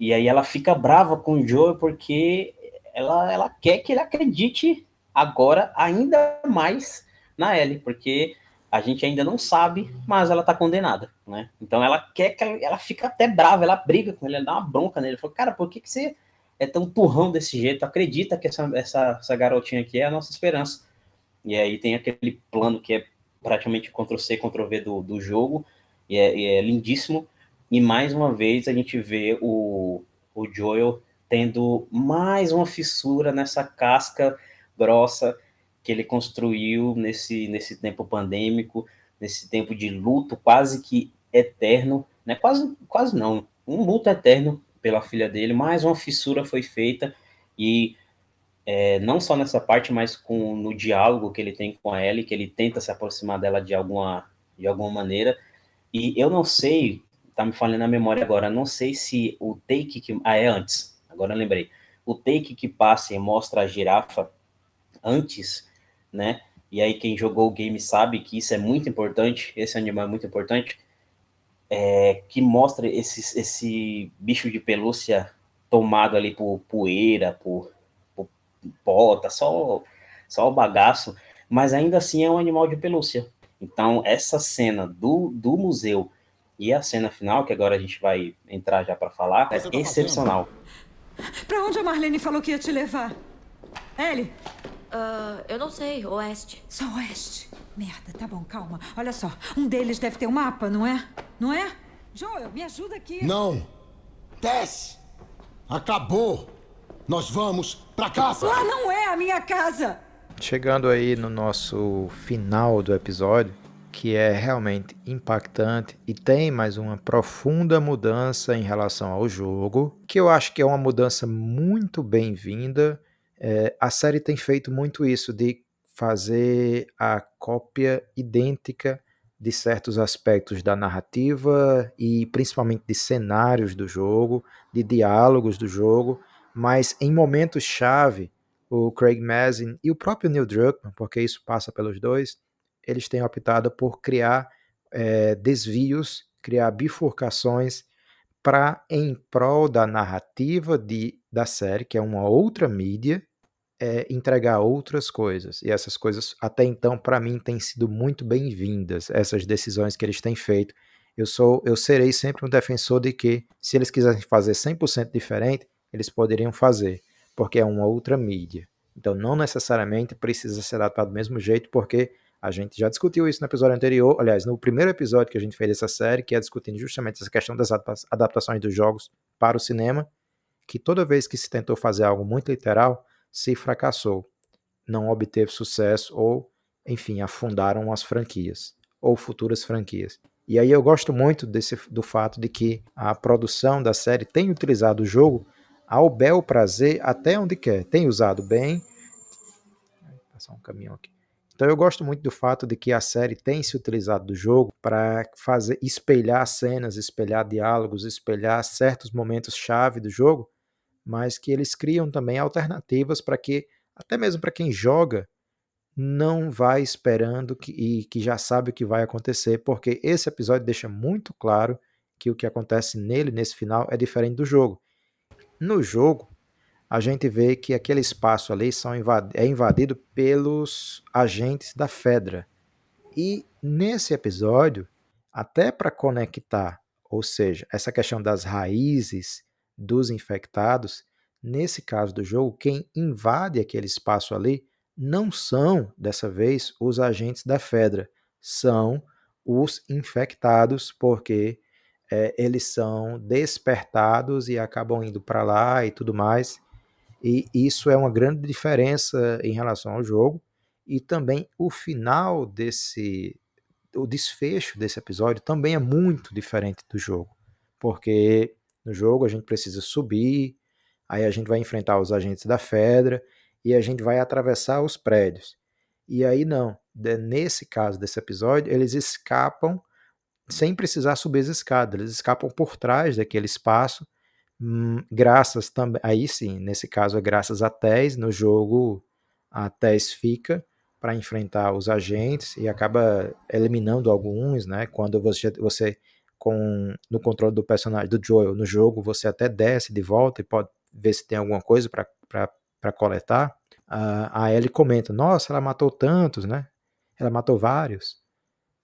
E aí ela fica brava com o Joe porque ela, ela quer que ele acredite agora ainda mais na Ellie, porque a gente ainda não sabe, mas ela tá condenada, né? Então ela quer que ela, ela fica até brava, ela briga com ele, ela dá uma bronca nele. Fala, cara, por que, que você é tão turrão desse jeito? Acredita que essa, essa, essa garotinha aqui é a nossa esperança. E aí tem aquele plano que é praticamente Ctrl-C, Ctrl-V do, do jogo, e é, e é, lindíssimo. E mais uma vez a gente vê o, o Joel tendo mais uma fissura nessa casca grossa que ele construiu nesse, nesse tempo pandêmico, nesse tempo de luto quase que eterno, né? Quase, quase não, um luto eterno pela filha dele. Mais uma fissura foi feita e é, não só nessa parte, mas com no diálogo que ele tem com a Ellie, que ele tenta se aproximar dela de alguma de alguma maneira. E eu não sei, tá me falando na memória agora, não sei se o take que ah é antes, agora eu lembrei. O take que passa e mostra a girafa antes, né? E aí quem jogou o game sabe que isso é muito importante, esse animal é muito importante, é, que mostra esse, esse bicho de pelúcia tomado ali por poeira, por, por bota, só, só o bagaço, mas ainda assim é um animal de pelúcia. Então, essa cena do, do museu e a cena final, que agora a gente vai entrar já para falar, é excepcional.
Pra onde a Marlene falou que ia te levar? Ellie?
Uh, eu não sei, oeste.
Só oeste. Merda, tá bom, calma. Olha só, um deles deve ter um mapa, não é? Não é? Joel, me ajuda aqui.
Não! Tess! Acabou! Nós vamos pra casa!
Lá não é a minha casa!
Chegando aí no nosso final do episódio, que é realmente impactante e tem mais uma profunda mudança em relação ao jogo, que eu acho que é uma mudança muito bem-vinda. É, a série tem feito muito isso de fazer a cópia idêntica de certos aspectos da narrativa e principalmente de cenários do jogo, de diálogos do jogo, mas em momentos chave, o Craig Mazin e o próprio Neil Druckmann, porque isso passa pelos dois, eles têm optado por criar é, desvios, criar bifurcações para em prol da narrativa de, da série, que é uma outra mídia, é, entregar outras coisas. E essas coisas, até então, para mim, têm sido muito bem-vindas, essas decisões que eles têm feito. Eu, sou, eu serei sempre um defensor de que, se eles quisessem fazer 100% diferente, eles poderiam fazer, porque é uma outra mídia. Então, não necessariamente precisa ser adaptado do mesmo jeito, porque a gente já discutiu isso no episódio anterior, aliás, no primeiro episódio que a gente fez dessa série, que é discutindo justamente essa questão das adaptações dos jogos para o cinema, que toda vez que se tentou fazer algo muito literal, se fracassou, não obteve sucesso ou, enfim, afundaram as franquias ou futuras franquias. E aí eu gosto muito desse, do fato de que a produção da série tem utilizado o jogo ao bel prazer até onde quer. Tem usado bem. Vou passar um caminhão aqui. Então eu gosto muito do fato de que a série tem se utilizado do jogo para fazer espelhar cenas, espelhar diálogos, espelhar certos momentos chave do jogo mas que eles criam também alternativas para que, até mesmo para quem joga, não vai esperando que, e que já sabe o que vai acontecer, porque esse episódio deixa muito claro que o que acontece nele, nesse final, é diferente do jogo. No jogo, a gente vê que aquele espaço ali são invad é invadido pelos agentes da Fedra. E nesse episódio, até para conectar, ou seja, essa questão das raízes dos infectados, nesse caso do jogo, quem invade aquele espaço ali não são, dessa vez, os agentes da Fedra, são os infectados, porque é, eles são despertados e acabam indo para lá e tudo mais. E isso é uma grande diferença em relação ao jogo. E também o final desse. O desfecho desse episódio também é muito diferente do jogo. Porque no jogo, a gente precisa subir, aí a gente vai enfrentar os agentes da Fedra e a gente vai atravessar os prédios. E aí não, nesse caso desse episódio, eles escapam sem precisar subir as escadas, eles escapam por trás daquele espaço, hum, graças também, aí sim, nesse caso é graças a Tess, no jogo a Tess fica para enfrentar os agentes e acaba eliminando alguns, né? Quando você, você com no controle do personagem do Joel no jogo, você até desce de volta e pode ver se tem alguma coisa para coletar. Uh, a Ellie comenta: Nossa, ela matou tantos, né? Ela matou vários.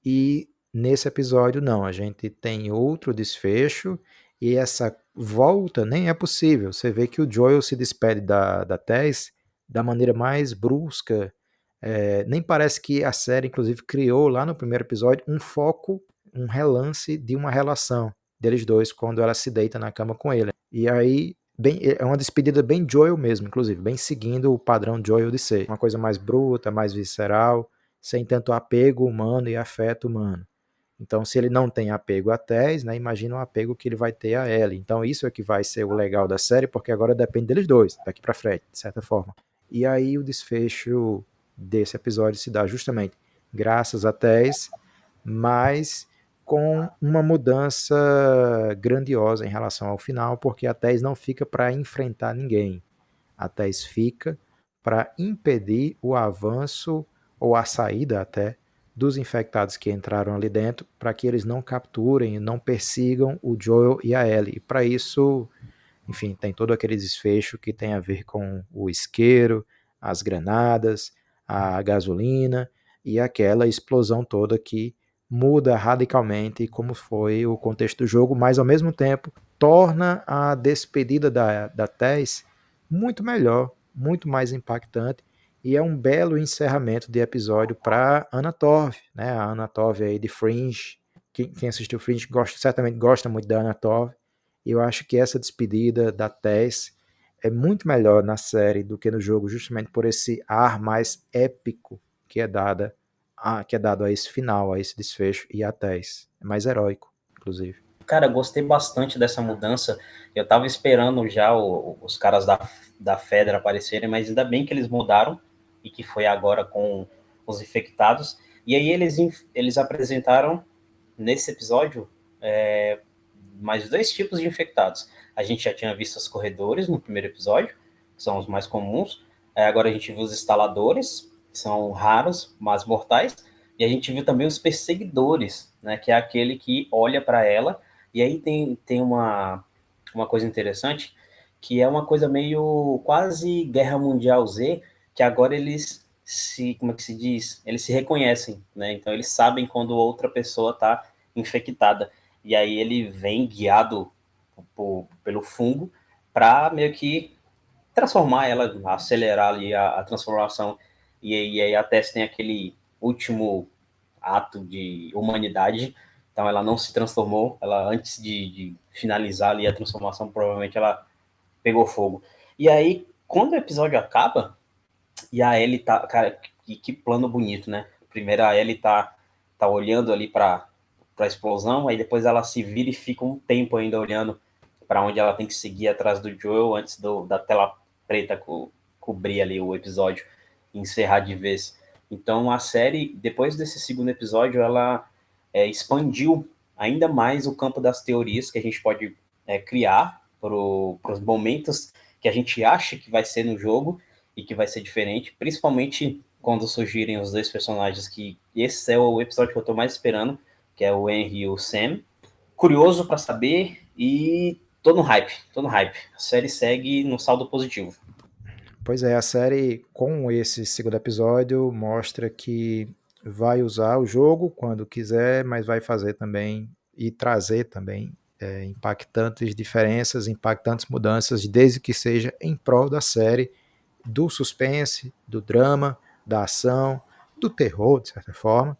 E nesse episódio, não, a gente tem outro desfecho e essa volta nem é possível. Você vê que o Joel se despede da, da Tess da maneira mais brusca. É, nem parece que a série, inclusive, criou lá no primeiro episódio um foco um relance de uma relação deles dois quando ela se deita na cama com ele. E aí bem, é uma despedida bem Joel mesmo, inclusive, bem seguindo o padrão Joel de ser. Uma coisa mais bruta, mais visceral, sem tanto apego humano e afeto humano. Então, se ele não tem apego a Tess, né, imagina o apego que ele vai ter a Ellie. Então, isso é que vai ser o legal da série, porque agora depende deles dois, daqui para frente, de certa forma. E aí o desfecho desse episódio se dá justamente graças a Tess, mas com uma mudança grandiosa em relação ao final, porque a Tess não fica para enfrentar ninguém. A Tess fica para impedir o avanço ou a saída até dos infectados que entraram ali dentro, para que eles não capturem não persigam o Joel e a Ellie. E para isso, enfim, tem todo aquele desfecho que tem a ver com o isqueiro, as granadas, a gasolina e aquela explosão toda que muda radicalmente como foi o contexto do jogo, mas ao mesmo tempo torna a despedida da, da Tess muito melhor, muito mais impactante e é um belo encerramento de episódio para Anna Torv, né? A Anna Torv aí de Fringe, quem, quem assistiu Fringe gosta, certamente gosta muito da Anna Torv. E eu acho que essa despedida da Tess é muito melhor na série do que no jogo, justamente por esse ar mais épico que é dada a, que é dado a esse final, a esse desfecho e a Tess. É mais heróico, inclusive.
Cara, gostei bastante dessa mudança. Eu tava esperando já o, os caras da, da Fedra aparecerem, mas ainda bem que eles mudaram e que foi agora com os infectados. E aí eles, eles apresentaram nesse episódio é, mais dois tipos de infectados. A gente já tinha visto os corredores no primeiro episódio, que são os mais comuns. É, agora a gente viu os instaladores, são raros, mas mortais. E a gente viu também os perseguidores, né, que é aquele que olha para ela. E aí tem, tem uma, uma coisa interessante, que é uma coisa meio quase Guerra Mundial Z, que agora eles se, como é que se diz? Eles se reconhecem, né? Então eles sabem quando outra pessoa está infectada. E aí ele vem guiado por, pelo fungo para meio que transformar ela, acelerar ali a, a transformação. E, e aí a Tess tem aquele último ato de humanidade. Então ela não se transformou, ela antes de, de finalizar ali a transformação, provavelmente ela pegou fogo. E aí, quando o episódio acaba, e a Ellie tá, cara, que, que plano bonito, né? Primeiro a Ellie tá, tá olhando ali para a explosão, aí depois ela se vira e fica um tempo ainda olhando para onde ela tem que seguir atrás do Joel antes do, da tela preta co cobrir ali o episódio encerrar de vez. Então a série, depois desse segundo episódio, ela é, expandiu ainda mais o campo das teorias que a gente pode é, criar para os momentos que a gente acha que vai ser no jogo e que vai ser diferente, principalmente quando surgirem os dois personagens que esse é o episódio que eu estou mais esperando, que é o Henry e o Sam. Curioso para saber e tô no hype, tô no hype. A série segue no saldo positivo.
Pois é, a série com esse segundo episódio mostra que vai usar o jogo quando quiser, mas vai fazer também e trazer também é, impactantes diferenças, impactantes mudanças, desde que seja em prol da série do suspense, do drama, da ação, do terror, de certa forma.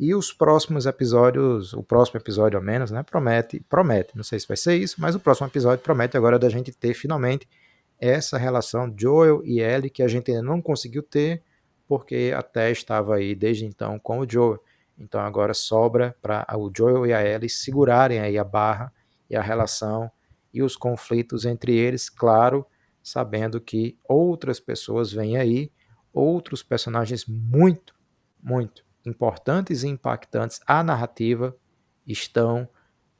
E os próximos episódios, o próximo episódio ao menos, né, promete, promete, não sei se vai ser isso, mas o próximo episódio promete agora da gente ter finalmente essa relação Joel e Ellie que a gente ainda não conseguiu ter, porque até estava aí desde então com o Joel. Então agora sobra para o Joel e a Ellie segurarem aí a barra e a relação e os conflitos entre eles, claro, sabendo que outras pessoas vêm aí, outros personagens muito, muito importantes e impactantes à narrativa estão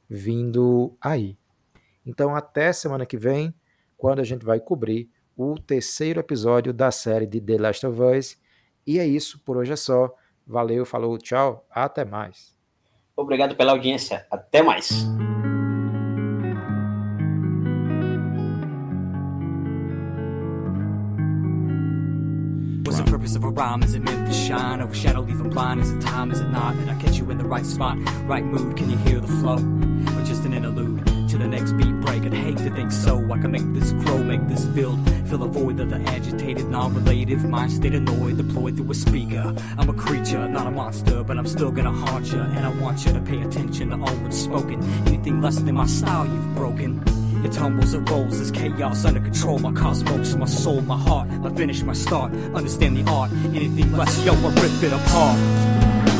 vindo aí. Então, até semana que vem, quando a gente vai cobrir o terceiro episódio da série de The Last of Us. E é isso, por hoje é só. Valeu, falou, tchau, até mais.
Obrigado pela audiência, até mais. purpose of a rhyme? Is it meant to shine? Leaving blind? Is it time? Is it not? Did I catch you in the right spot? Right mood? Can you hear the flow? To the next beat break, I'd hate to think so. I can make this grow, make this build. Fill a void of the agitated, non-relative mind state annoyed, deployed through a speaker. I'm a creature, not a monster, but I'm still gonna haunt you. And I want you to pay attention to all words spoken. Anything less than my style, you've broken. It tumbles, it rolls, this chaos under control. My cosmos, my soul, my heart, my finish, my start. Understand the art, anything less, yo, I rip it apart.